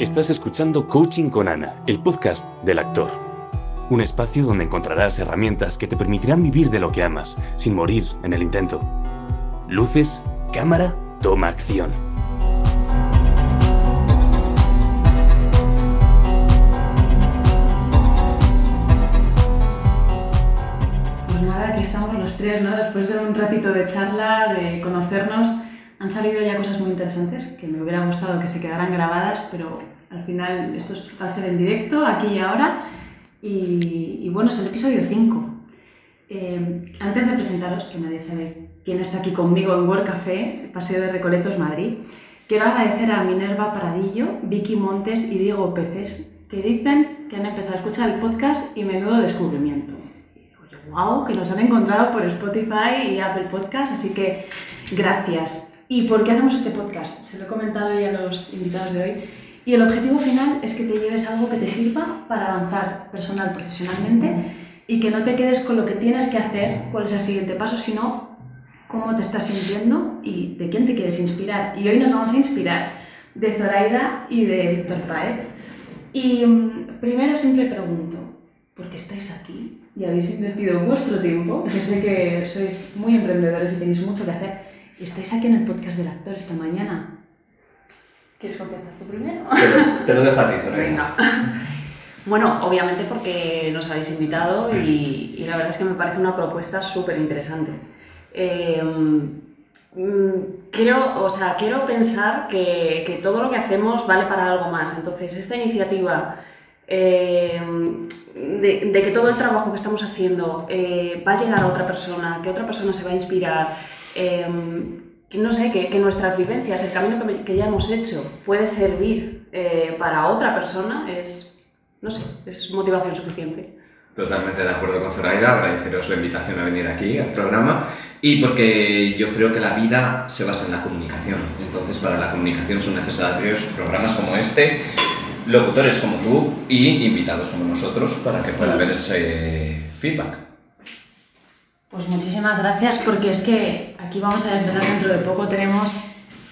Estás escuchando Coaching con Ana, el podcast del actor. Un espacio donde encontrarás herramientas que te permitirán vivir de lo que amas, sin morir en el intento. Luces, cámara, toma acción. Pues nada, aquí estamos los tres, ¿no? Después de un ratito de charla, de conocernos, han salido ya cosas muy interesantes que me hubiera gustado que se quedaran grabadas, pero al final esto va a ser en directo, aquí y ahora. Y, y bueno, es el episodio 5. Eh, antes de presentaros, que nadie sabe quién está aquí conmigo en World Café, Paseo de Recoletos, Madrid, quiero agradecer a Minerva Paradillo, Vicky Montes y Diego Peces, que dicen que han empezado a escuchar el podcast y menudo descubrimiento. ¡Wow! Que nos han encontrado por Spotify y Apple Podcast, así que gracias. ¿Y por qué hacemos este podcast? Se lo he comentado ya a los invitados de hoy. Y el objetivo final es que te lleves algo que te sirva para avanzar personal, profesionalmente y que no te quedes con lo que tienes que hacer, cuál es el siguiente paso, sino cómo te estás sintiendo y de quién te quieres inspirar. Y hoy nos vamos a inspirar de Zoraida y de Víctor Paez. Y mm, primero siempre pregunto, ¿por qué estáis aquí? Y habéis invertido vuestro tiempo, que sé que sois muy emprendedores y tenéis mucho que hacer. Y estáis aquí en el podcast del actor esta mañana. ¿Quieres contestar tú primero? Te, te lo dejo a ti, Zoraida. Venga. Bueno, obviamente porque nos habéis invitado y, y la verdad es que me parece una propuesta súper interesante. Eh, mm, quiero, o sea, quiero pensar que, que todo lo que hacemos vale para algo más. Entonces, esta iniciativa eh, de, de que todo el trabajo que estamos haciendo eh, va a llegar a otra persona, que otra persona se va a inspirar, que no sé, que, que nuestras vivencias, el camino que, que ya hemos hecho puede servir eh, para otra persona, es, no sé, es motivación suficiente. Totalmente de acuerdo con Zoraida, agradeceros la invitación a venir aquí al programa y porque yo creo que la vida se basa en la comunicación. Entonces, para la comunicación son necesarios programas como este, locutores como tú y invitados como nosotros para que pueda haber ese feedback. Pues muchísimas gracias porque es que aquí vamos a desvelar dentro de poco. Tenemos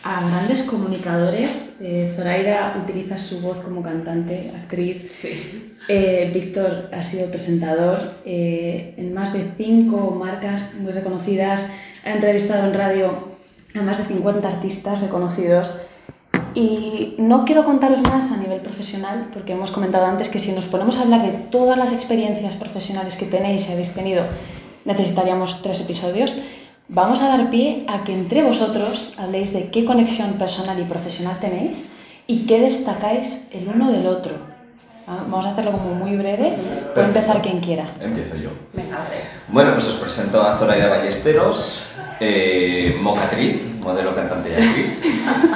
a grandes comunicadores. Eh, Zoraida utiliza su voz como cantante, actriz. Sí. Eh, Víctor ha sido presentador eh, en más de cinco marcas muy reconocidas. Ha entrevistado en radio a más de 50 artistas reconocidos. Y no quiero contaros más a nivel profesional, porque hemos comentado antes que si nos ponemos a hablar de todas las experiencias profesionales que tenéis y habéis tenido, necesitaríamos tres episodios. Vamos a dar pie a que entre vosotros habléis de qué conexión personal y profesional tenéis y qué destacáis el uno del otro. Ah, Vamos a hacerlo como muy breve. Puede empezar quien quiera. Empiezo yo. Venga. Bueno, pues os presento a Zoraida Ballesteros, eh, mocatriz, modelo, cantante y actriz,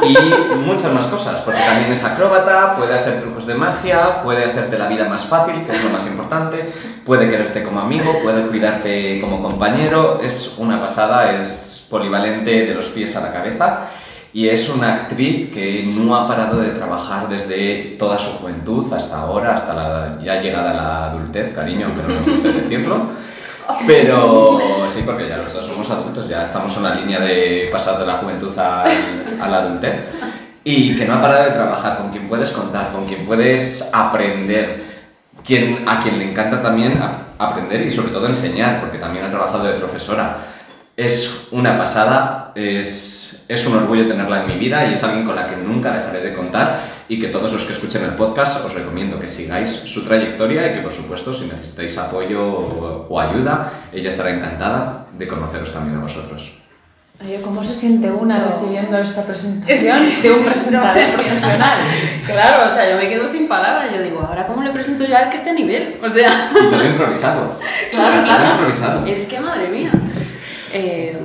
y muchas más cosas, porque también es acróbata, puede hacer trucos de magia, puede hacerte la vida más fácil, que es lo más importante, puede quererte como amigo, puede cuidarte como compañero, es una pasada, es polivalente de los pies a la cabeza. Y es una actriz que no ha parado de trabajar desde toda su juventud hasta ahora, hasta la, ya llegada a la adultez, cariño, aunque no nos guste decirlo. Pero sí, porque ya los dos somos adultos, ya estamos en la línea de pasar de la juventud a la adultez. Y que no ha parado de trabajar, con quien puedes contar, con quien puedes aprender, quien, a quien le encanta también aprender y sobre todo enseñar, porque también ha trabajado de profesora. Es una pasada, es, es un orgullo tenerla en mi vida y es alguien con la que nunca dejaré de contar y que todos los que escuchen el podcast os recomiendo que sigáis su trayectoria y que por supuesto si necesitáis apoyo o, o ayuda, ella estará encantada de conoceros también a vosotros. Oye, ¿cómo se siente una No. recibiendo esta presentación de un presentador profesional? Claro, o sea, yo me quedo sin palabras. Yo digo, ¿ahora cómo le presento ya al que esté a nivel? O sea, Y todo improvisado. claro, Todo claro. improvisado. Es que madre mía. Eh,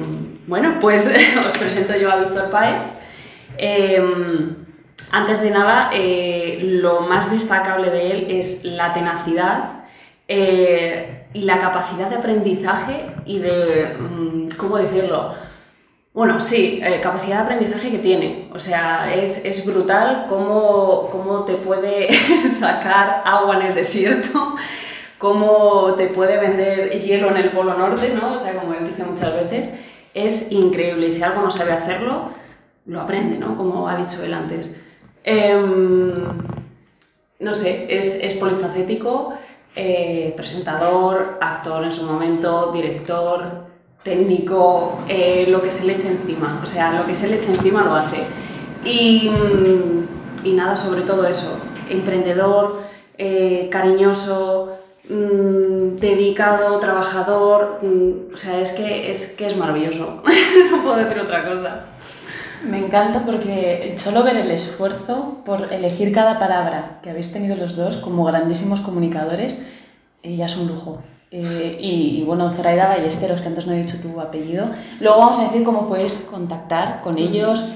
bueno, pues os presento yo a Víctor Paez. Eh, antes de nada, eh, lo más destacable de él es la tenacidad eh, y la capacidad de aprendizaje y de, mm, ¿cómo decirlo? Bueno, sí, eh, capacidad de aprendizaje que tiene. O sea, es, es brutal cómo, cómo te puede sacar agua en el desierto, cómo te puede vender hielo en el Polo Norte, ¿no? O sea, como él dice muchas veces, es increíble. Y si algo no sabe hacerlo, lo aprende, ¿no? Como ha dicho él antes. Em, no sé, es, es polifacético, eh, presentador, actor en su momento, director, técnico, eh, lo que se le eche encima. O sea, lo que se le eche encima lo hace. Y, y nada, sobre todo eso, emprendedor, eh, cariñoso, mm, dedicado, trabajador, mm, o sea, es que es, que es maravilloso. no puedo decir otra cosa. Me encanta porque solo ver el esfuerzo por elegir cada palabra que habéis tenido los dos como grandísimos comunicadores eh, ya es un lujo. Eh, y, y, bueno, Zoraida Ballesteros, que antes no he dicho tu apellido. Luego vamos a decir cómo puedes contactar con ellos,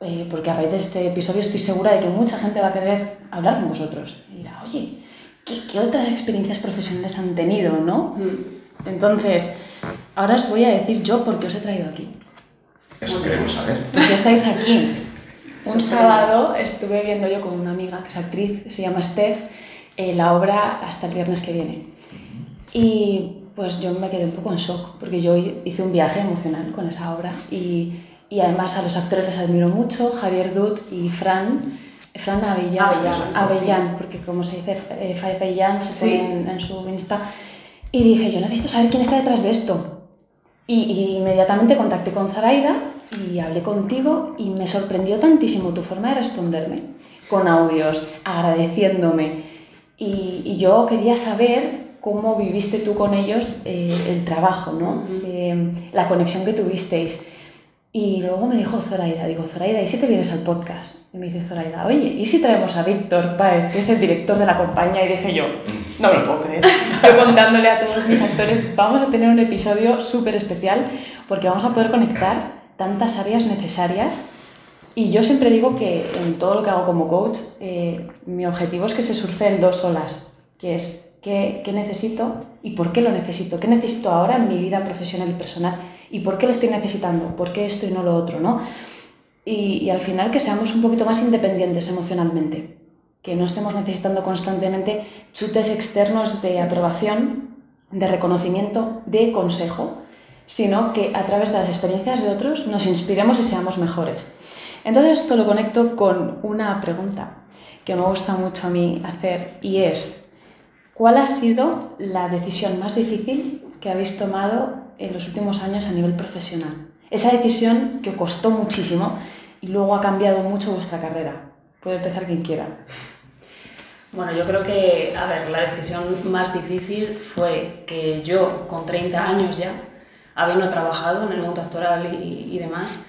eh, porque a raíz de este episodio estoy segura de que mucha gente va a querer hablar con vosotros. Y dirá, oye, ¿qué, qué otras experiencias profesionales han tenido, no? Mm. Entonces, ahora os voy a decir yo por qué os he traído aquí. Eso queremos saber. Pues ya estáis aquí. Un sábado estuve viendo yo con una amiga que es actriz, se llama Steph, eh, la obra hasta el viernes que viene. Y pues yo me quedé un poco en shock, porque yo hice un viaje emocional con esa obra y, y además a los actores les admiro mucho, Javier Dut y Fran, Fran Avellán, Avellán, Avellán, porque como se dice eh, Avellán, se Sí. pone en, en su Insta. Y dije, yo necesito saber quién está detrás de esto. Y, y inmediatamente contacté con Zaraida y hablé contigo y me sorprendió tantísimo tu forma de responderme, con audios, agradeciéndome. Y, y yo quería saber cómo viviste tú con ellos eh, el trabajo, ¿no? Eh, la conexión que tuvisteis. Y luego me dijo Zoraida, digo, Zoraida, ¿y si te vienes al podcast? Y me dice Zoraida, oye, ¿y si traemos a Víctor Páez, que es el director de la compañía? Y dije yo, no me lo puedo creer. Yo contándole a todos mis actores, vamos a tener un episodio súper especial porque vamos a poder conectar tantas áreas necesarias. Y yo siempre digo que en todo lo que hago como coach, eh, mi objetivo es que se surfe en dos olas, que es qué, qué necesito y por qué lo necesito, qué necesito ahora en mi vida profesional y personal y por qué lo estoy necesitando, por qué esto y no lo otro, ¿no? Y, y al final que seamos un poquito más independientes emocionalmente, que no estemos necesitando constantemente chutes externos de aprobación, de reconocimiento, de consejo, sino que a través de las experiencias de otros nos inspiremos y seamos mejores. Entonces esto lo conecto con una pregunta que me gusta mucho a mí hacer y es, ¿cuál ha sido la decisión más difícil que habéis tomado en los últimos años a nivel profesional? Esa decisión que os costó muchísimo y luego ha cambiado mucho vuestra carrera. Puede empezar quien quiera. Bueno, yo creo que, a ver, la decisión más difícil fue que yo, con 30 años ya, habiendo trabajado en el mundo actoral y, y demás,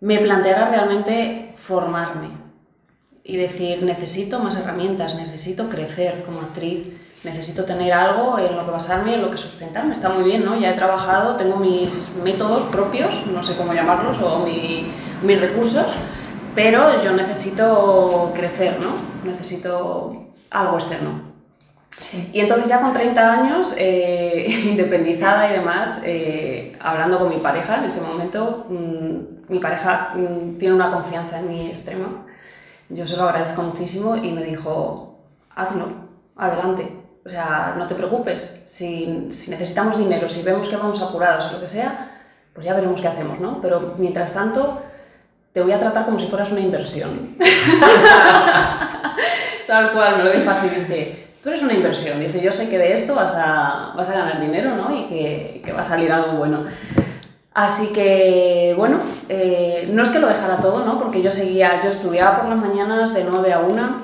me planteara realmente formarme y decir, necesito más herramientas, necesito crecer como actriz, necesito tener algo en lo que basarme, en lo que sustentarme. Está muy bien, ¿no? Ya he trabajado, tengo mis métodos propios, no sé cómo llamarlos, o mi- mis recursos, pero yo necesito crecer, ¿no? Necesito algo externo. Sí. Y entonces ya con 30 años, eh, independizada y demás, eh, hablando con mi pareja en ese momento, mm, mi pareja mm, tiene una confianza en mí extrema. Yo se lo agradezco muchísimo y me dijo, hazlo, adelante. O sea, no te preocupes, si, si necesitamos dinero, si vemos que vamos apurados o lo que sea, pues ya veremos qué hacemos, ¿no? Pero mientras tanto, te voy a tratar como si fueras una inversión. Tal cual, me lo dijo así, dice, tú eres una inversión, dice, yo sé que de esto vas a, vas a ganar dinero, ¿no? Y que, que va a salir algo bueno. Así que, bueno, eh, no es que lo dejara todo, ¿no? Porque yo seguía, yo estudiaba por las mañanas de 9 a 1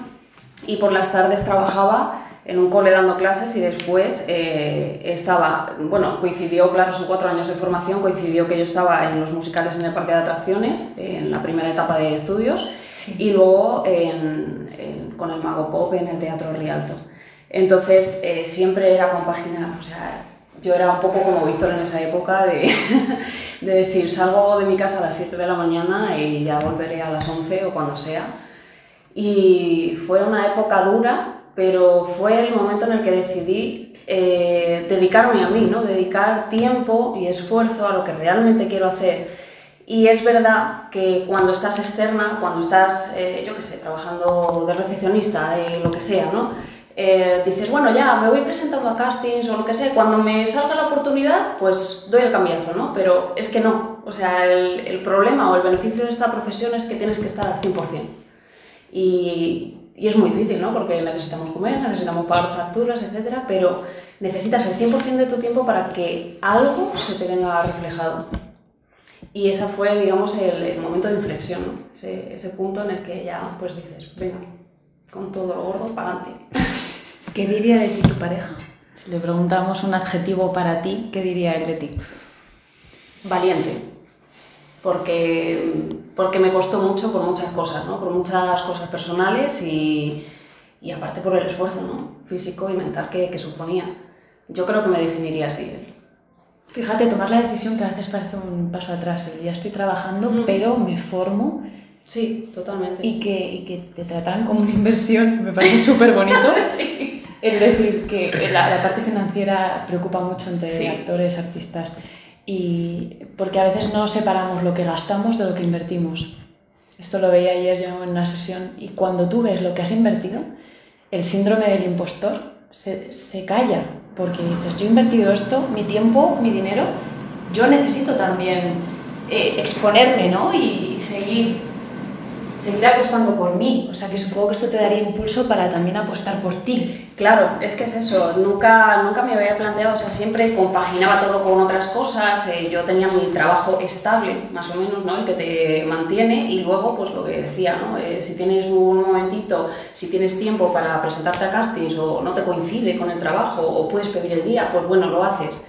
y por las tardes trabajaba en un cole dando clases y después eh, estaba, bueno, coincidió, claro, son cuatro años de formación, coincidió que yo estaba en los musicales en el parque de atracciones, en la primera etapa de estudios, y luego en- en- con el Mago Pop en el Teatro Rialto. Entonces, eh, siempre era compaginar, o sea, yo era un poco como Víctor en esa época de, de decir, salgo de mi casa a las 7 de la mañana y ya volveré a las 11 o cuando sea. Y fue una época dura, pero fue el momento en el que decidí eh, dedicarme a mí, ¿no? dedicar tiempo y esfuerzo a lo que realmente quiero hacer. Y es verdad que cuando estás externa, cuando estás, eh, yo qué sé, trabajando de recepcionista, de lo que sea, ¿no? Eh, dices, bueno, ya me voy presentando a castings o lo que sea, cuando me salga la oportunidad, pues doy el cambiazo, ¿no? Pero es que no, o sea, el, el problema o el beneficio de esta profesión es que tienes que estar al 100%. Y y es muy difícil, ¿no? Porque necesitamos comer, necesitamos pagar facturas, etcétera, pero necesitas el 100% de tu tiempo para que algo se te venga reflejado. Y ese fue, digamos, el, momento de inflexión, ¿no? ese, ese, punto en el que ya pues dices, venga, con todo lo gordo, para adelante. ¿Qué diría de ti tu pareja? Si le preguntamos un adjetivo para ti, ¿qué diría él de ti? Valiente. Porque, porque me costó mucho por muchas cosas, ¿no? Por muchas cosas personales y, y aparte por el esfuerzo, ¿no? Físico y mental que, que suponía. Yo creo que me definiría así. Fíjate, tomar la decisión que a veces parece un paso atrás. ya estoy trabajando, pero me formo. Sí, totalmente. Y que, y que te tratan como una inversión, me parece súper bonito. sí. Es decir, que la, parte financiera preocupa mucho entre actores, artistas. Y porque a veces no separamos lo que gastamos de lo que invertimos. Esto lo veía ayer yo en una sesión y cuando tú ves lo que has invertido, el síndrome del impostor se, se calla porque dices, yo he invertido esto, mi tiempo, mi dinero, yo necesito también eh, exponerme ¿no? y seguir seguir apostando por mí. O sea, que supongo que esto te daría impulso para también apostar por ti. Claro, es que es eso. Nunca, nunca me había planteado, o sea, siempre compaginaba todo con otras cosas. Eh, yo tenía mi trabajo estable, más o menos, ¿no? El que te mantiene y luego, pues lo que decía, ¿no? Eh, si tienes un momentito, si tienes tiempo para presentarte a castings o no te coincide con el trabajo o puedes pedir el día, pues bueno, lo haces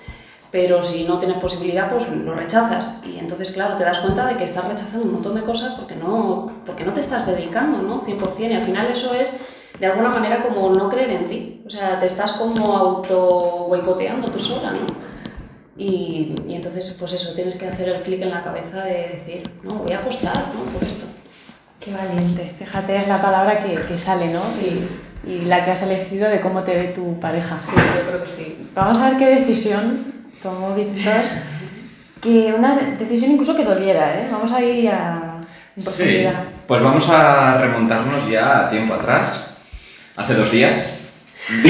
pero si no tienes posibilidad, pues lo rechazas. Y entonces, claro, te das cuenta de que estás rechazando un montón de cosas porque no, porque no te estás dedicando, ¿no? 100%. Y al final eso es, de alguna manera, como no creer en ti. O sea, te estás como auto boicoteando tú sola, ¿no? Y, y entonces, pues eso, tienes que hacer el clic en la cabeza de decir, no, voy a apostar, ¿no? Por esto. Qué valiente. Fíjate, es la palabra que, que sale, ¿no? Sí. Y, y la que has elegido de cómo te ve tu pareja. Sí, yo creo que sí. Vamos a ver qué decisión tomó Víctor, que una decisión incluso que doliera, ¿eh? Vamos a ir a... Sí, pues vamos a remontarnos ya a tiempo atrás, hace dos días,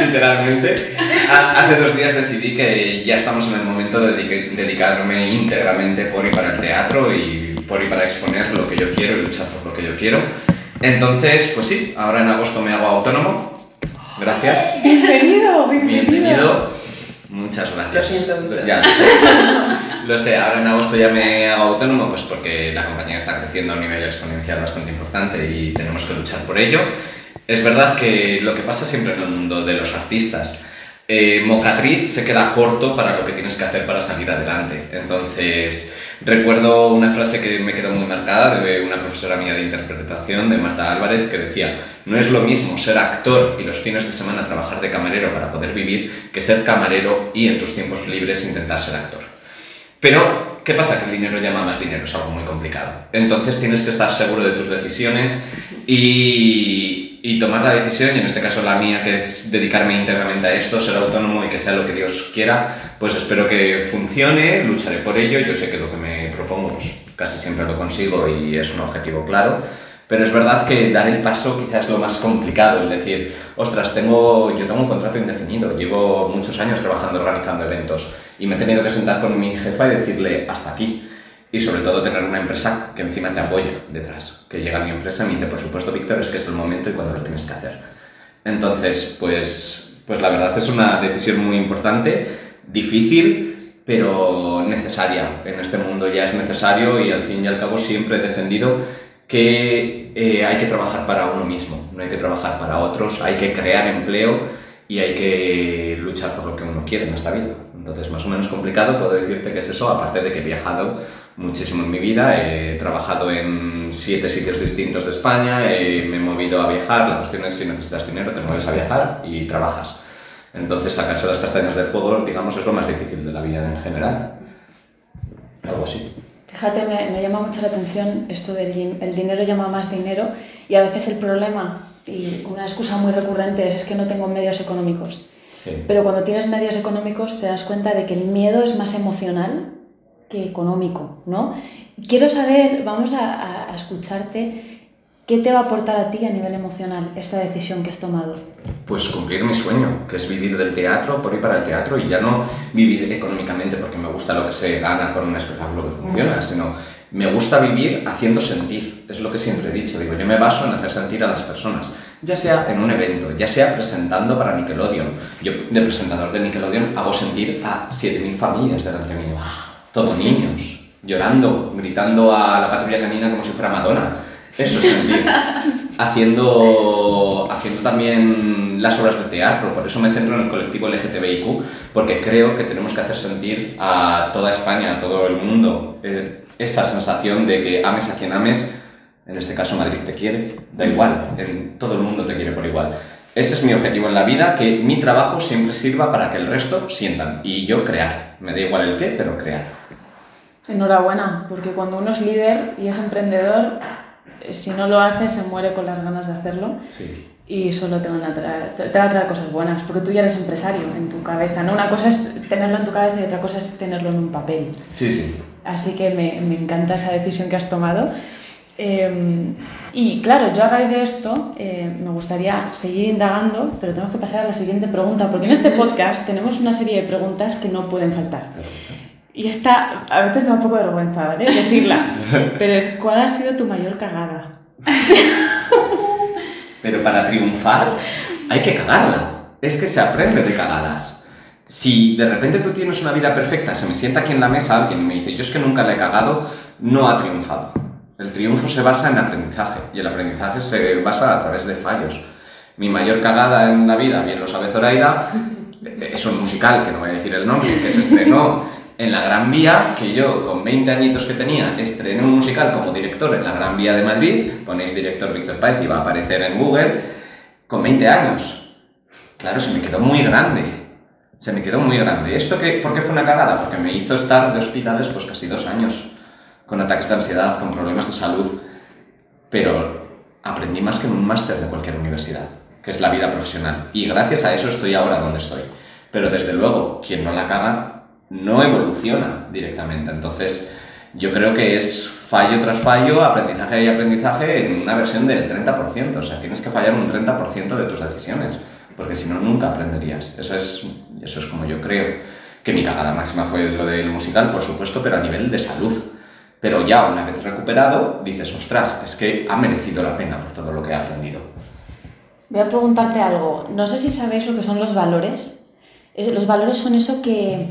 literalmente. Hace dos días decidí que ya estamos en el momento de dedicarme íntegramente por y para el teatro y por y para exponer lo que yo quiero y luchar por lo que yo quiero. Entonces, pues sí, ahora en agosto me hago autónomo. Gracias. Bienvenido, bienvenido. Bienvenido. Muchas gracias. Lo siento, Ya, lo sé. ahora en agosto ya me hago autónomo, pues porque la compañía está creciendo a un nivel exponencial bastante importante y tenemos que luchar por ello. Es verdad que lo que pasa siempre en el mundo de los artistas, eh, Mocatriz se queda corto para lo que tienes que hacer para salir adelante. Entonces, recuerdo una frase que me quedó muy marcada de una profesora mía de interpretación, de Marta Álvarez, que decía, no es lo mismo ser actor y los fines de semana trabajar de camarero para poder vivir que ser camarero y en tus tiempos libres intentar ser actor. Pero, ¿qué pasa? Que el dinero llama más dinero, es algo muy complicado. Entonces tienes que estar seguro de tus decisiones y, y tomar la decisión, y en este caso la mía, que es dedicarme íntegramente a esto, ser autónomo y que sea lo que Dios quiera, pues espero que funcione, lucharé por ello, yo sé que lo que me propongo pues casi siempre lo consigo y es un objetivo claro, pero es verdad que dar el paso quizás es lo más complicado, el decir, ostras, tengo, yo tengo un contrato indefinido, llevo muchos años trabajando organizando eventos y me he tenido que sentar con mi jefa y decirle, hasta aquí y sobre todo tener una empresa que encima te apoya detrás. Que llega a mi empresa y me dice, por supuesto, Víctor, es que es el momento y cuando lo tienes que hacer. Entonces, pues, pues la verdad es una decisión muy importante, difícil, pero necesaria. En este mundo ya es necesario y al fin y al cabo siempre he defendido que eh, hay que trabajar para uno mismo, no hay que trabajar para otros, hay que crear empleo y hay que luchar por lo que uno quiere en esta vida. Entonces, más o menos complicado, puedo decirte que es eso, aparte de que he viajado muchísimo en mi vida, he trabajado en siete sitios distintos de España, me he movido a viajar, la cuestión es si necesitas dinero, te mueves a viajar y trabajas. Entonces, sacarse las castañas del fuego, digamos, es lo más difícil de la vida en general. Algo así. Fíjate, me, me llama mucho la atención esto del el dinero llama más dinero y a veces el problema y una excusa muy recurrente es, es que no tengo medios económicos. Pero cuando tienes medios económicos te das cuenta de que el miedo es más emocional que económico, ¿no? Quiero saber, vamos a, a, escucharte, ¿Qué te va a aportar a ti a nivel emocional esta decisión que has tomado? Pues cumplir mi sueño, que es vivir del teatro, por ir para el teatro y ya no vivir económicamente porque me gusta lo que se gana con un espectáculo que funciona, sino me gusta vivir haciendo sentir, es lo que siempre he dicho, digo, yo me baso en hacer sentir a las personas, ya sea en un evento, ya sea presentando para Nickelodeon. Yo de presentador de Nickelodeon hago sentir a 7.000 familias delante mío, todos niños, llorando, gritando a la patrulla canina como si fuera Madonna. Eso es sentir. haciendo, haciendo también las obras de teatro, por eso me centro en el colectivo LGTBIQ, porque creo que tenemos que hacer sentir a toda España, a todo el mundo, eh, esa sensación de que ames a quien ames, en este caso Madrid te quiere, da igual, en, todo el mundo te quiere por igual. Ese es mi objetivo en la vida, que mi trabajo siempre sirva para que el resto sientan y yo crear. Me da igual el qué, pero crear. Enhorabuena, porque cuando uno es líder y es emprendedor, eh, si no lo hace, se muere con las ganas de hacerlo. Sí. Y solo te, van a traer, te va a traer cosas buenas, porque tú ya eres empresario en tu cabeza, ¿no? Una cosa es tenerlo en tu cabeza y otra cosa es tenerlo en un papel. Sí, sí. Así que me, me encanta esa decisión que has tomado. Eh, y claro, yo a raíz de esto eh, me gustaría seguir indagando, pero tengo que pasar a la siguiente pregunta, porque en este podcast tenemos una serie de preguntas que no pueden faltar. Y esta a veces me da un poco de vergüenza, ¿vale? Decirla. Pero es, ¿cuál ha sido tu mayor cagada? Pero para triunfar hay que cagarla. Es que se aprende de cagadas. Si de repente tú tienes una vida perfecta, se me sienta aquí en la mesa alguien y me dice, yo es que nunca la he cagado, no ha triunfado. El triunfo se basa en aprendizaje y el aprendizaje se basa a través de fallos. Mi mayor cagada en la vida, bien lo sabe Zoraida, es un musical, que no voy a decir el nombre, que se estrenó en la Gran Vía, que yo con 20 añitos que tenía estrené un musical como director en la Gran Vía de Madrid, ponéis director Víctor Páez y va a aparecer en Google, con 20 años. Claro, se me quedó muy grande. Se me quedó muy grande. ¿Esto qué, por qué fue una cagada? Porque me hizo estar de hospitales pues casi dos años, con ataques de ansiedad, con problemas de salud. Pero aprendí más que en un máster de cualquier universidad, que es la vida profesional. Y gracias a eso estoy ahora donde estoy. Pero desde luego, quien no la caga, no evoluciona directamente. Entonces, yo creo que es fallo tras fallo, aprendizaje y aprendizaje en una versión del 30%. O sea, tienes que fallar un 30% de tus decisiones, porque si no, nunca aprenderías. Eso es, eso es como yo creo. Que mi cagada máxima fue lo del musical, por supuesto, pero a nivel de salud. Pero ya una vez recuperado, dices, ostras, es que ha merecido la pena por todo lo que he aprendido. Voy a preguntarte algo. No sé si sabéis lo que son los valores. Los valores son eso que,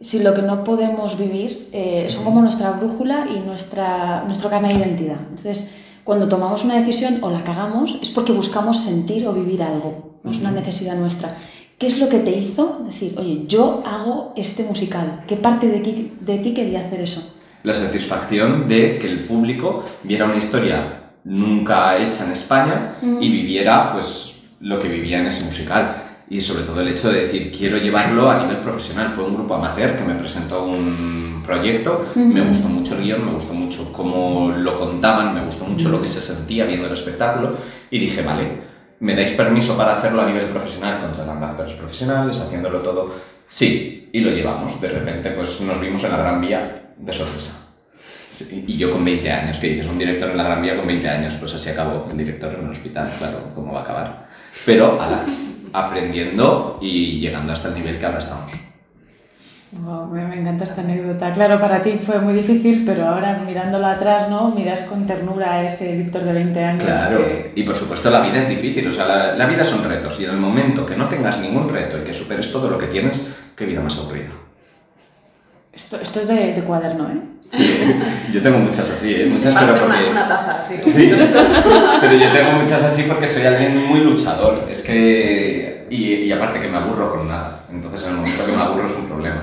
si lo que no podemos vivir eh, son como nuestra brújula y nuestra, nuestro carnet de identidad. Entonces, cuando tomamos una decisión o la cagamos es porque buscamos sentir o vivir algo, no es una necesidad nuestra. ¿Qué es lo que te hizo decir, oye, yo hago este musical? ¿Qué parte de, ti- de ti quería hacer eso? La satisfacción de que el público viera una historia nunca hecha en España y viviera pues lo que vivía en ese musical. Y sobre todo el hecho de decir, quiero llevarlo a nivel profesional. Fue un grupo amateur que me presentó un proyecto, me gustó mucho el guion, me gustó mucho cómo lo contaban, me gustó mucho lo que se sentía viendo el espectáculo y dije, vale, ¿me dais permiso para hacerlo a nivel profesional, contratando actores profesionales, haciéndolo todo? Sí, y lo llevamos. De repente pues nos vimos en la Gran Vía de sorpresa. Y yo con 20 años, que dices, un director en la Gran Vía con 20 años, pues así acabó el director en un hospital, claro, ¿cómo va a acabar? Pero, ala, aprendiendo y llegando hasta el nivel que ahora estamos. Wow, me, me encanta esta anécdota. Claro, para ti fue muy difícil, pero ahora mirándolo atrás, ¿no? Miras con ternura a ese Víctor de 20 años. Claro, que- y por supuesto la vida es difícil, o sea, la, la vida son retos, y en el momento que no tengas ningún reto y que superes todo lo que tienes, qué vida más aburrida. Esto, esto es de, de cuaderno, ¿eh? Sí, yo tengo muchas así, ¿eh? muchas, pero porque... una, una taza, sí. Sí, pero yo tengo muchas así porque soy alguien muy luchador. Es que. Y, y aparte que me aburro con nada. Entonces, en el momento que me aburro es un problema.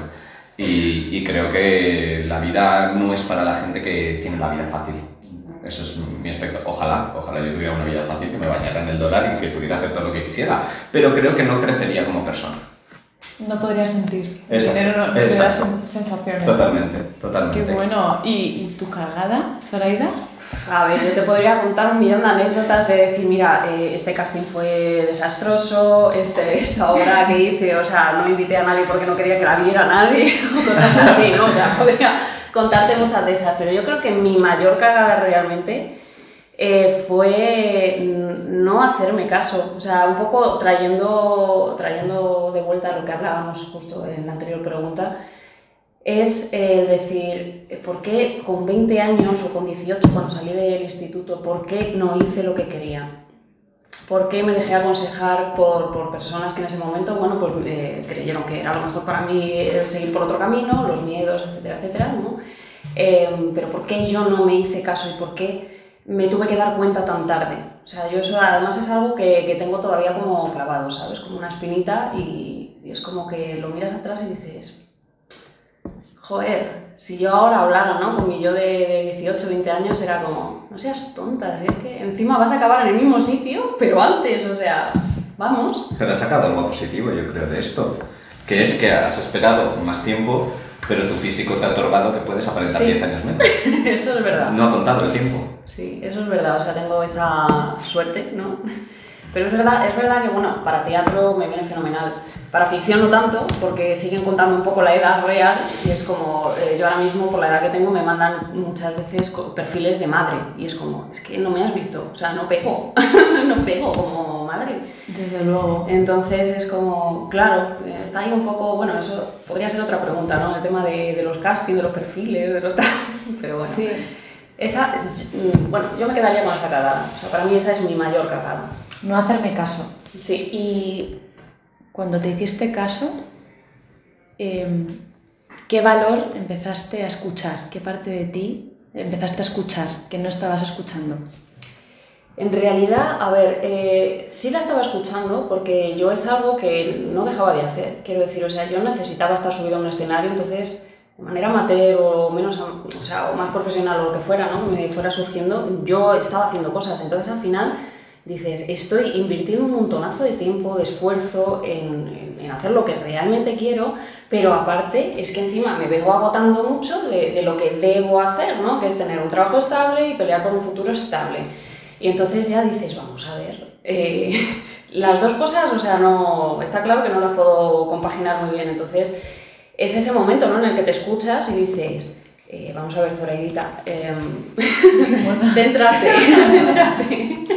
Y, y creo que la vida no es para la gente que tiene la vida fácil. Ese es mi aspecto. Ojalá, ojalá yo tuviera una vida fácil, que me bañara en el dólar y que pudiera hacer todo lo que quisiera. Pero creo que no crecería como persona. No podrías sentir. Exacto, dinero no, exacto. sen- sensaciones. Totalmente, totalmente. Qué bueno. ¿Y, y tu cagada, Zoraida? A ver, yo te podría contar un millón de anécdotas de decir, mira, eh, este casting fue desastroso, este, esta obra que hice, o sea, no invité a nadie porque no quería que la viera nadie, o cosas así, ¿no? O sea, podría contarte muchas de esas, pero yo creo que mi mayor cagada realmente eh, fue no hacerme caso, o sea, un poco trayendo, trayendo de vuelta lo que hablábamos justo en la anterior pregunta, es eh, decir, ¿por qué con 20 años o con 18 cuando salí del instituto, por qué no hice lo que quería? ¿Por qué me dejé aconsejar por, por personas que en ese momento, bueno, pues eh, creyeron que era lo mejor para mí seguir por otro camino, los miedos, etcétera, etcétera, ¿no? pero ¿por qué yo no me hice caso y por qué me tuve que dar cuenta tan tarde. O sea, yo eso además es algo que, que tengo todavía como clavado, ¿sabes? Como una espinita y, es como que lo miras atrás y dices, joder, si yo ahora hablara, ¿no? Con mi yo de, de 18, 20 años era como, no seas tonta, es que encima vas a acabar en el mismo sitio, pero antes, o sea, vamos. Pero has sacado algo positivo, yo creo, de esto, que es que has esperado más tiempo pero tu físico te ha otorgado que puedes aparentar 10 años menos. eso es verdad. No ha contado el tiempo. Sí, eso es verdad, o sea, tengo esa suerte, ¿no? Pero es verdad, es verdad que, bueno, para teatro me viene fenomenal. Para ficción no tanto, porque siguen contando un poco la edad real y es como, eh, yo ahora mismo, por la edad que tengo, me mandan muchas veces perfiles de madre y es como, es que no me has visto, o sea, no pego, no pego como madre. Desde luego. Entonces es como, claro, está ahí un poco, bueno, eso podría ser otra pregunta, ¿no? El tema de, de los castings, de los perfiles, de los... Pero bueno. Sí. Esa, bueno, yo me quedaría con esa cagada. O sea, para mí esa es mi mayor cagada. No hacerme caso. Sí. Y cuando te hiciste caso, em, ¿qué valor empezaste a escuchar? ¿Qué parte de ti empezaste a escuchar que no estabas escuchando? En realidad, a ver, eh, sí la estaba escuchando porque yo es algo que no dejaba de hacer. Quiero decir, o sea, yo necesitaba estar subido a un escenario, entonces de manera amateur o menos, o sea, más profesional o lo que fuera, ¿no? Me fuera surgiendo, yo estaba haciendo cosas. Entonces al final dices, estoy invirtiendo un montonazo de tiempo, de esfuerzo en, hacer lo que realmente quiero, pero aparte es que encima me vengo agotando mucho de, de, lo que debo hacer, ¿no? Que es tener un trabajo estable y pelear por un futuro estable. Y entonces ya dices, vamos a ver, eh, las dos cosas, o sea, no, está claro que no las puedo compaginar muy bien, entonces es ese momento ¿no? en el que te escuchas y dices, eh, vamos a ver, Zoraidita, eh, céntrate, céntrate,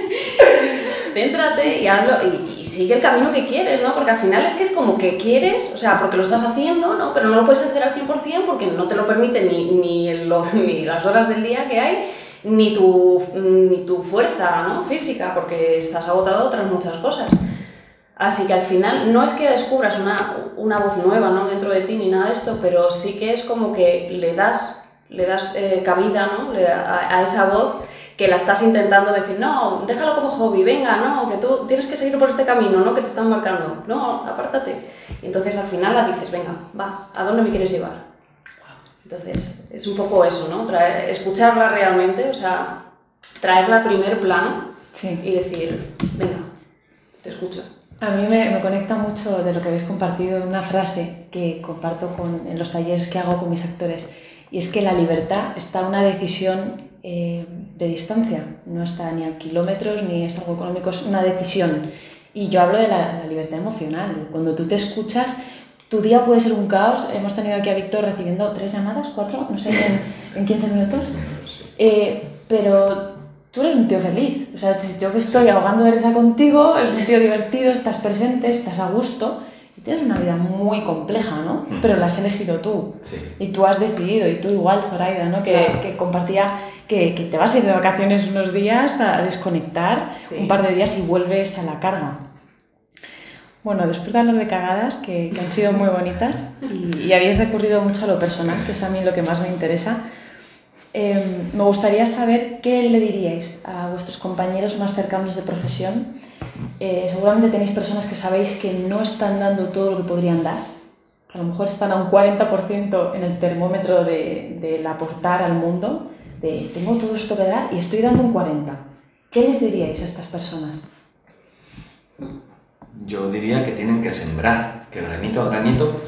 céntrate y, hazlo, y, y, sigue el camino que quieres, ¿no? Porque al final es que es como que quieres, o sea, porque lo estás haciendo, ¿no? Pero no lo puedes hacer al 100% porque no te lo permite ni, ni las horas del día que hay, ni tu, ni tu fuerza ¿no? física, porque estás agotado de otras muchas cosas. Así que al final no es que descubras una, una voz nueva ¿no? dentro de ti ni nada de esto, pero sí que es como que le das, le das eh, cabida ¿no? a, a, esa voz que la estás intentando decir, no, déjalo como hobby, venga, no, que tú tienes que seguir por este camino ¿no? que te están marcando, no, apártate. Y entonces al final la dices, venga, va, ¿a dónde me quieres llevar? Entonces es un poco eso, ¿no? Traer, escucharla realmente, o sea, traerla a primer plano sí. y decir, venga, te escucho. A mí me, me, conecta mucho de lo que habéis compartido una frase que comparto con, en los talleres que hago con mis actores y es que la libertad está una decisión eh, de distancia, no está ni a kilómetros ni es algo económico, es una decisión. Y yo hablo de la, la libertad emocional. Cuando tú te escuchas, tu día puede ser un caos. Hemos tenido aquí a Víctor recibiendo tres llamadas, cuatro, no sé, en, en 15 minutos. Eh, pero tú eres un tío feliz. O sea, yo que estoy ahogando de risa contigo, eres un tío divertido, estás presente, estás a gusto. Y tienes una vida muy compleja, ¿no? Mm. Pero la has elegido tú. Sí. Y tú has decidido, y tú igual, Zoraida, ¿no? Que, claro. que compartía que, que, te vas a ir de vacaciones unos días a desconectar, sí. un par de días y vuelves a la carga. Bueno, después de hablar de cagadas, que, que han sido muy bonitas, y, y, habéis recurrido mucho a lo personal, que es a mí lo que más me interesa, eh, me gustaría saber qué le diríais a vuestros compañeros más cercanos de profesión. Eh, seguramente tenéis personas que sabéis que no están dando todo lo que podrían dar, a lo mejor están a un 40% en el termómetro de, del aportar al mundo, de tengo todo esto que dar y estoy dando un 40%. ¿Qué les diríais a estas personas? Yo diría que tienen que sembrar, que granito a granito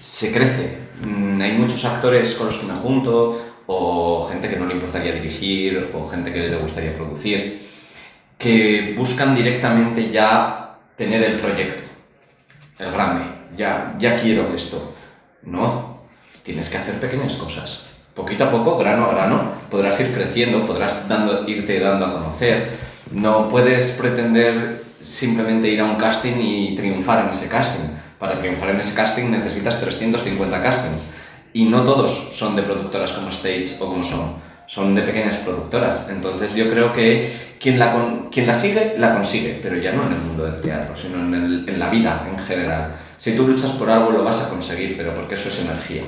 se crece. Mm, hay muchos actores con los que me junto, o gente que no le importaría dirigir, o gente que le gustaría producir, que buscan directamente ya tener el proyecto, el grande, ya, ya quiero esto. No, tienes que hacer pequeñas cosas, poquito a poco, grano a grano, podrás ir creciendo, podrás dando, irte dando a conocer. No puedes pretender simplemente ir a un casting y triunfar en ese casting. Para triunfar en ese casting necesitas 350 castings. Y no todos son de productoras como Stage o como Son. Son de pequeñas productoras. Entonces yo creo que quien la, quien la sigue, la consigue. Pero ya no en el mundo del teatro, sino en, en la vida en general. Si tú luchas por algo, lo vas a conseguir, pero porque eso es energía.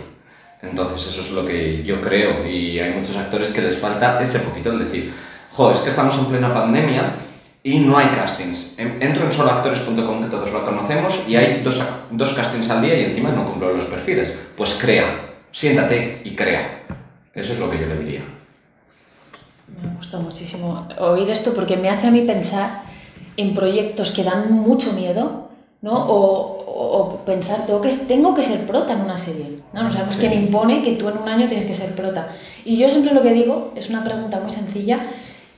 Entonces eso es lo que yo creo. Y hay muchos actores que les falta ese poquito, el decir, jo, es que estamos en plena pandemia y no hay castings. Entro en soloactores.com, que todos lo conocemos, y hay dos, dos castings al día y encima no cumplo los perfiles. Pues crea, siéntate y crea. Eso es lo que yo le diría. Me gusta muchísimo oír esto porque me hace a mí pensar en proyectos que dan mucho miedo, ¿no? O, o pensar, tengo que, tengo que ser prota en una serie, ¿no? No sabemos quién impone que tú en un año tienes que ser prota. Y yo siempre lo que digo, es una pregunta muy sencilla,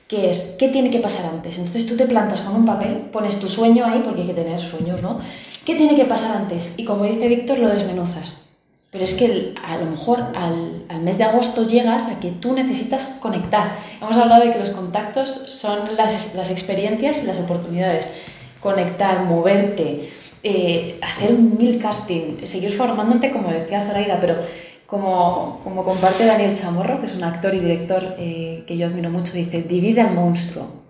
que es, ¿qué tiene que pasar antes? Entonces tú te plantas con un papel, pones tu sueño ahí, porque hay que tener sueños, ¿no? ¿Qué tiene que pasar antes? Y como dice Víctor, lo desmenuzas. Pero es que a lo mejor al, al, mes de agosto llegas a que tú necesitas conectar. Hemos hablado de que los contactos son las, las experiencias y las oportunidades. Conectar, moverte, eh, hacer mil casting, seguir formándote, como decía Zoraida, pero como, como comparte Daniel Chamorro, que es un actor y director eh, que yo admiro mucho, dice, divide al monstruo.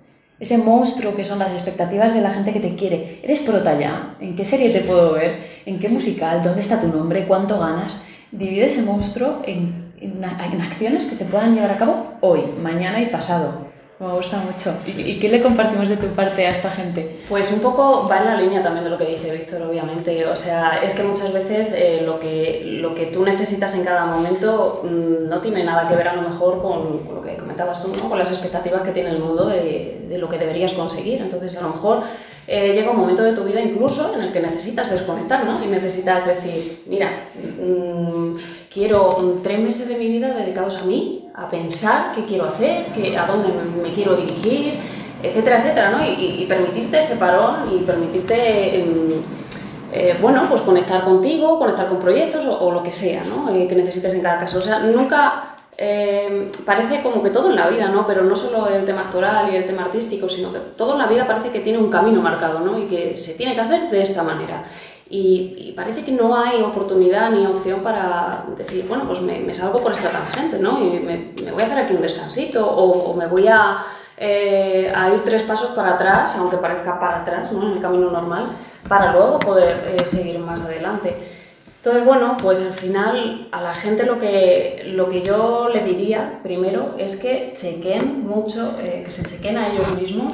Ese monstruo que son las expectativas de la gente que te quiere. ¿Eres prota ya? ¿En qué serie te puedo ver? ¿En qué musical? ¿Dónde está tu nombre? ¿Cuánto ganas? Divide ese monstruo en, en, en acciones que se puedan llevar a cabo hoy, mañana y pasado. Me gusta mucho. ¿Y qué le compartimos de tu parte a esta gente? Pues un poco va en la línea también de lo que dice Víctor, obviamente. O sea, es que muchas veces eh, lo, que, lo que tú necesitas en cada momento mmm, no tiene nada que ver a lo mejor con, con lo que comentabas tú, ¿no? con las expectativas que tiene el mundo de, de lo que deberías conseguir. Entonces, a lo mejor eh, llega un momento de tu vida incluso en el que necesitas desconectar, ¿no? Y necesitas decir, mira, mmm, quiero tres meses de mi vida dedicados a mí, a pensar qué quiero hacer, a dónde me, quiero dirigir, etcétera, etcétera, ¿no? Y, permitirte ese parón y permitirte, eh, eh, bueno, pues conectar contigo, conectar con proyectos o, o lo que sea, ¿no? Eh, que necesites en cada caso. O sea, nunca eh, parece como que todo en la vida, ¿no? Pero no solo el tema actoral y el tema artístico, sino que todo en la vida parece que tiene un camino marcado, ¿no? Y que se tiene que hacer de esta manera. Y, parece que no hay oportunidad ni opción para decir, bueno, pues me, salgo por esta tangente, ¿no? Y me, voy a hacer aquí un descansito o, me voy a, eh, a, ir tres pasos para atrás, aunque parezca para atrás, ¿no? En el camino normal, para luego poder eh, seguir más adelante. Entonces, bueno, pues al final a la gente lo que, lo que yo le diría primero es que chequen mucho, eh, que se chequen a ellos mismos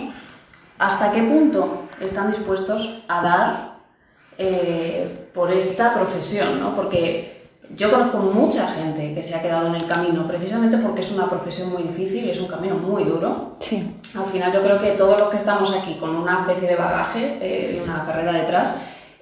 hasta qué punto están dispuestos a dar eh, por esta profesión, ¿no? Porque yo conozco mucha gente que se ha quedado en el camino precisamente porque es una profesión muy difícil es un camino muy duro. Sí. Al final yo creo que todos los que estamos aquí con una especie de bagaje eh, y una carrera detrás,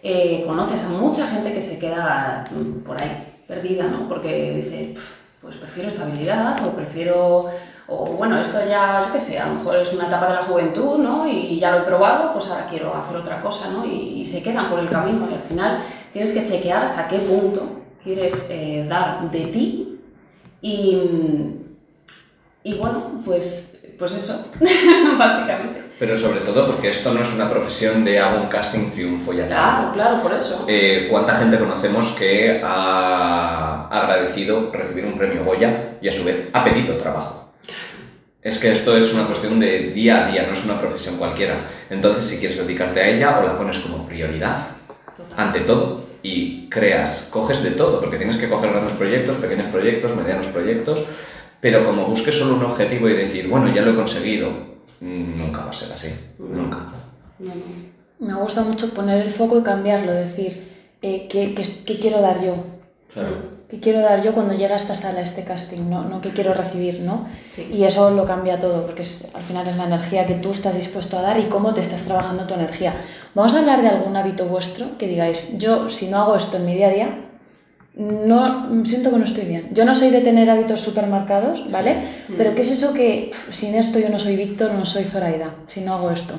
eh, conoces a mucha gente que se queda por ahí perdida, ¿no? Porque dice, pues prefiero estabilidad o prefiero, o bueno, esto ya, yo qué sé, a lo mejor es una etapa de la juventud, ¿no? Y ya lo he probado, pues ahora quiero hacer otra cosa, ¿no? Y, y se quedan por el camino y al final tienes que chequear hasta qué punto quieres eh, dar de ti y, y bueno, pues, pues eso, básicamente. Pero sobre todo porque esto no es una profesión de hago un casting, triunfo y. Claro, claro, por eso. Eh, ¿Cuánta gente conocemos que ha agradecido recibir un premio Goya y a su vez ha pedido trabajo? Es que esto es una cuestión de día a día, no es una profesión cualquiera. Entonces, si quieres dedicarte a ella, o la pones como prioridad, Total. ante todo, y creas, coges de todo, porque tienes que coger grandes proyectos, pequeños proyectos, medianos proyectos, pero como busques solo un objetivo y decir, bueno, ya lo he conseguido, nunca va a ser así, nunca. Me gusta mucho poner el foco y cambiarlo, decir, eh, ¿qué, qué, qué, quiero dar yo? Claro. ¿Qué quiero dar yo cuando llega a esta sala, a este casting? No, no qué quiero recibir, ¿no? Sí. Y eso lo cambia todo, porque es, al final es la energía que tú estás dispuesto a dar y cómo te estás trabajando tu energía. Vamos a hablar de algún hábito vuestro que digáis, yo si no hago esto en mi día a día, no siento que no estoy bien. Yo no soy de tener hábitos súper marcados, ¿vale? Sí. Pero ¿qué es eso que pff, sin esto yo no soy Víctor, no soy Zoraida, si no hago esto?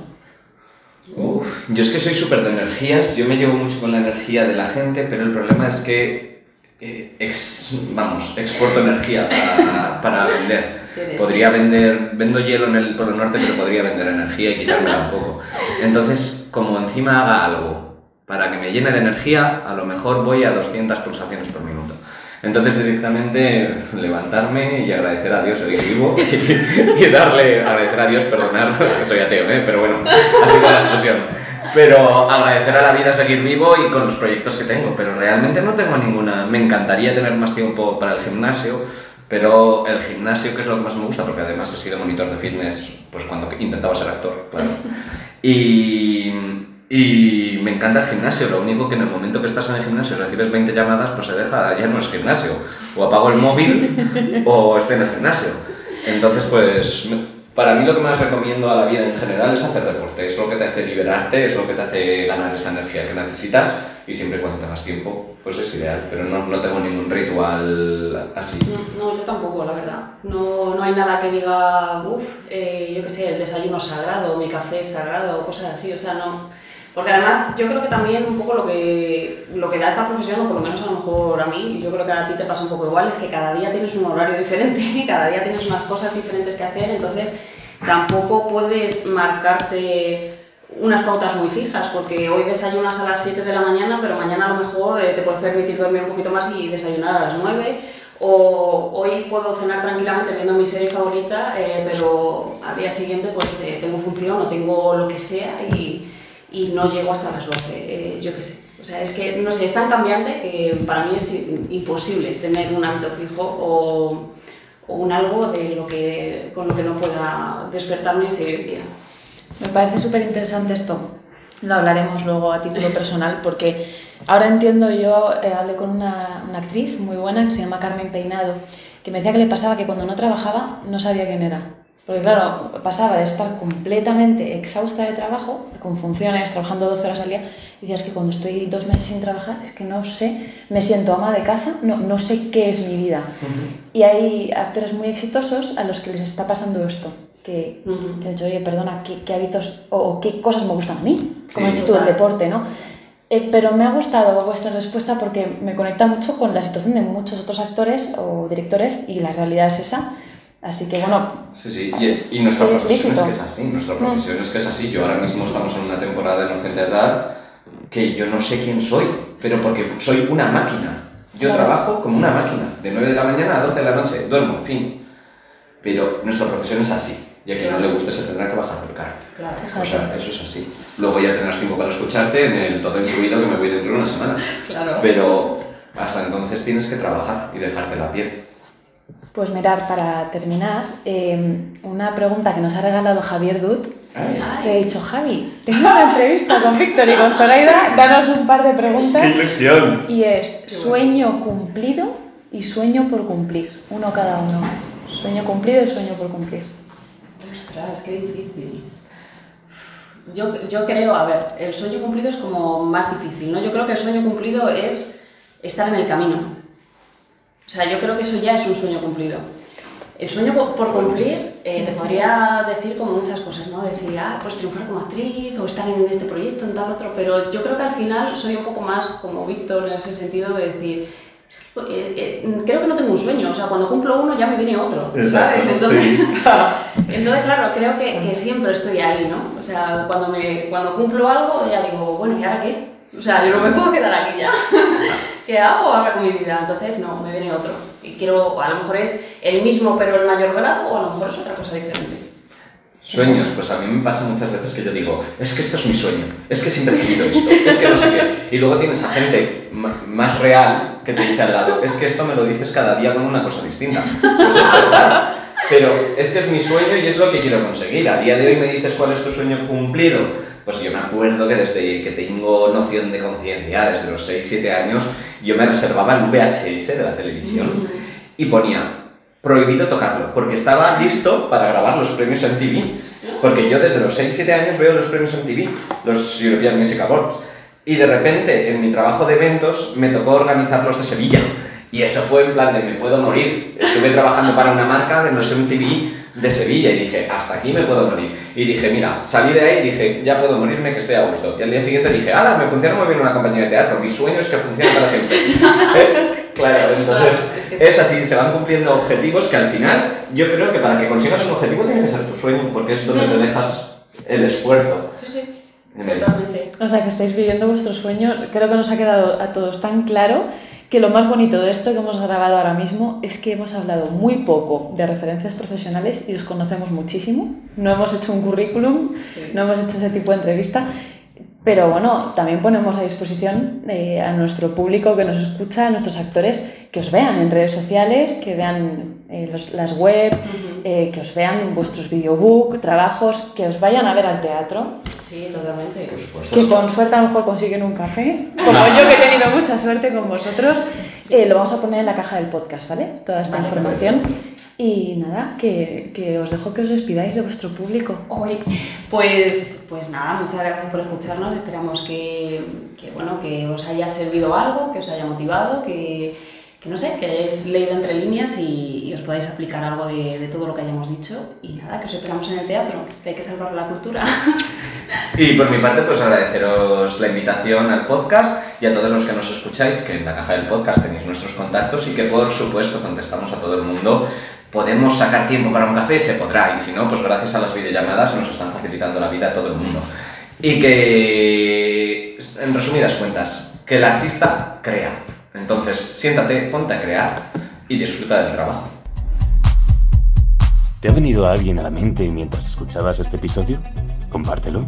Uf, yo es que soy súper de energías, yo me llevo mucho con la energía de la gente, pero el problema es que eh, ex- vamos, exporto energía para, para vender. Podría vender, vendo hielo en el Polo Norte, pero podría vender energía y quitármela un poco. Entonces, como encima haga algo para que me llene de energía, a lo mejor voy a 200 pulsaciones por minuto. Entonces directamente levantarme y agradecer a Dios seguir vivo y, y darle, agradecer a Dios, perdonar, que soy ateo, ¿eh? pero bueno, ha sido la expresión. Pero agradecer a la vida seguir vivo y con los proyectos que tengo, pero realmente no tengo ninguna, me encantaría tener más tiempo para el gimnasio, pero el gimnasio, que es lo que más me gusta, porque además he sido monitor de fitness pues cuando intentaba ser actor. Y, y me encanta el gimnasio, lo único que en el momento que estás en el gimnasio recibes 20 llamadas, pues se deja, ya no es gimnasio. O apago el móvil o estoy en el gimnasio. Entonces, pues, para mí lo que más recomiendo a la vida en general es hacer deporte. Es lo que te hace liberarte, es lo que te hace ganar esa energía que necesitas y siempre cuando tengas tiempo, pues es ideal. Pero no, no tengo ningún ritual así. No, no, yo tampoco, la verdad. No, no hay nada que diga, uff, yo qué sé, el desayuno sagrado, mi café sagrado, cosas así, o sea, no. Porque además yo creo que también un poco lo que, lo que da esta profesión, o por lo menos a lo mejor a mí, y yo creo que a ti te pasa un poco igual, es que cada día tienes un horario diferente, cada día tienes unas cosas diferentes que hacer, entonces tampoco puedes marcarte unas pautas muy fijas, porque hoy desayunas a las 7 de la mañana, pero mañana a lo mejor eh, te puedes permitir dormir un poquito más y desayunar a las 9, o hoy puedo cenar tranquilamente viendo mi serie favorita, eh, pero al día siguiente pues eh, tengo función o tengo lo que sea y, y no llego hasta las 12, eh, yo qué sé. O sea, es que, no sé, es tan cambiante que para mí es imposible tener un hábito fijo o, o un algo de lo que, con lo que no pueda despertarme y seguir el día. Me parece súper interesante esto. Lo hablaremos luego a título personal porque ahora entiendo, yo eh, hablé con una, una actriz muy buena que se llama Carmen Peinado, que me decía que le pasaba que cuando no trabajaba no sabía quién era. Porque claro, pasaba de estar completamente exhausta de trabajo, con funciones, trabajando 12 horas al día, y decías que cuando estoy dos meses sin trabajar es que no sé, me siento ama de casa, no, no sé qué es mi vida. Y hay actores muy exitosos a los que les está pasando esto, que Ujú. que he dicho, oye, perdona, ¿qué, qué hábitos o, o qué cosas me gustan a mí? Como Sí. has dicho tú, el deporte, ¿no? Eh, pero me ha gustado vuestra respuesta porque me conecta mucho con la situación de muchos otros actores o directores y la realidad es esa. Así que bueno, Sí, sí, y, es- y nuestra profesión es que es así, nuestra profesión es que es así. Yo ahora mismo estamos en una temporada de Norte Integral que yo no sé quién soy, pero porque soy una máquina. Yo Claro. trabajo como una máquina, de 9 de la mañana a 12 de la noche, duermo, fin. Pero nuestra profesión es así, y a quien no le guste se tendrá que bajar del carro. Claro. O sea, eso es así. Luego ya tendrás tiempo para escucharte en el todo incluido que me voy dentro de una semana. Claro. Pero hasta entonces tienes que trabajar y dejarte la piel. Pues mirar, para terminar, eh, una pregunta que nos ha regalado Javier Dut. Ay. Le he dicho, Javi, tengo una entrevista con Víctor y con Zoraida, danos un par de preguntas. ilusión! Y es sueño cumplido y sueño por cumplir, uno cada uno. Sueño cumplido y sueño por cumplir. Ostras, qué difícil. Yo, yo creo, a ver, el sueño cumplido es como más difícil, ¿no? Yo creo que el sueño cumplido es estar en el camino. O sea, yo creo que eso ya es un sueño cumplido. El sueño po- por cumplir, eh, te podría decir como muchas cosas, ¿no? Decir, ah, pues triunfar como actriz o estar en este proyecto, en tal otro, pero yo creo que al final soy un poco más como Víctor en ese sentido de decir, "Es que, eh, eh, creo que no tengo un sueño, o sea, cuando cumplo uno ya me viene otro, ¿sabes? Entonces, entonces, claro, creo que, que siempre estoy ahí, ¿no? O sea, cuando, me, cuando cumplo algo ya digo, bueno, ¿y ahora qué? O sea, yo no me puedo quedar aquí ya. ¿Qué hago ahora con mi vida? Entonces, no, me viene otro. Y quiero, a lo mejor es el mismo pero en mayor grado o a lo mejor es otra cosa diferente. Sueños, pues a mí me pasa muchas veces que yo digo, es que esto es mi sueño, es que siempre he querido esto, es que no sé qué. Y luego tienes a gente más real que te dice al lado, es que esto me lo dices cada día con una cosa distinta. Pues es verdad. Pero es que es mi sueño y es lo que quiero conseguir. A día de hoy me dices cuál es tu sueño cumplido. Pues yo me acuerdo que desde que tengo noción de conciencia, desde los 6-7 años, yo me reservaba el VHS de la televisión y ponía prohibido tocarlo, porque estaba listo para grabar los premios MTV. Porque yo desde los 6-7 años veo los premios MTV, los European Music Awards. Y de repente, en mi trabajo de eventos, me tocó organizar los de Sevilla. Y eso fue en plan de me puedo morir. Estuve trabajando para una marca en los MTV de Sevilla y dije, hasta aquí me puedo morir. Y dije, mira, salí de ahí y dije, ya puedo morirme, que estoy a gusto. Y al día siguiente dije, ala, me funciona muy bien una compañía de teatro, mi sueño es que funcione para siempre. ¿Eh? Claro, entonces es que sí. es así, se van cumpliendo objetivos que al final yo creo que para que consigas un objetivo tiene que ser tu sueño, porque es donde te dejas el esfuerzo. Sí, sí, totalmente. O sea, que estáis viviendo vuestro sueño. Creo que nos ha quedado a todos tan claro que lo más bonito de esto que hemos grabado ahora mismo es que hemos hablado muy poco de referencias profesionales y os conocemos muchísimo. No hemos hecho un currículum, Sí. no hemos hecho ese tipo de entrevista. Pero bueno, también ponemos a disposición eh, a nuestro público que nos escucha, a nuestros actores, que os vean en redes sociales, que vean eh, los- las web. Eh, que os vean vuestros videobook, trabajos, que os vayan a ver al teatro, Sí, totalmente. Por supuesto. que con suerte a lo mejor consiguen un café, como yo que he tenido mucha suerte con vosotros. Eh, lo vamos a poner en la caja del podcast, ¿vale? Toda esta Vale, información. Y nada, que, que os dejo que os despidáis de vuestro público. Oye, pues, pues nada, muchas gracias por escucharnos. Esperamos que, que, bueno, que os haya servido algo, que os haya motivado, que, que no sé, que hayáis leído entre líneas y, os podáis aplicar algo de, de todo lo que hayamos dicho. Y nada, que os esperamos en el teatro, que hay que salvar la cultura. Y por mi parte, pues agradeceros la invitación al podcast y a todos los que nos escucháis, que en la caja del podcast tenéis nuestros contactos y que por supuesto contestamos a todo el mundo. Podemos sacar tiempo para un café, se podrá, y si no, pues gracias a las videollamadas nos están facilitando la vida a todo el mundo. Y que, en resumidas cuentas, que el artista crea. Entonces, siéntate, ponte a crear y disfruta del trabajo. ¿Te ha venido alguien a la mente mientras escuchabas este episodio? Compártelo.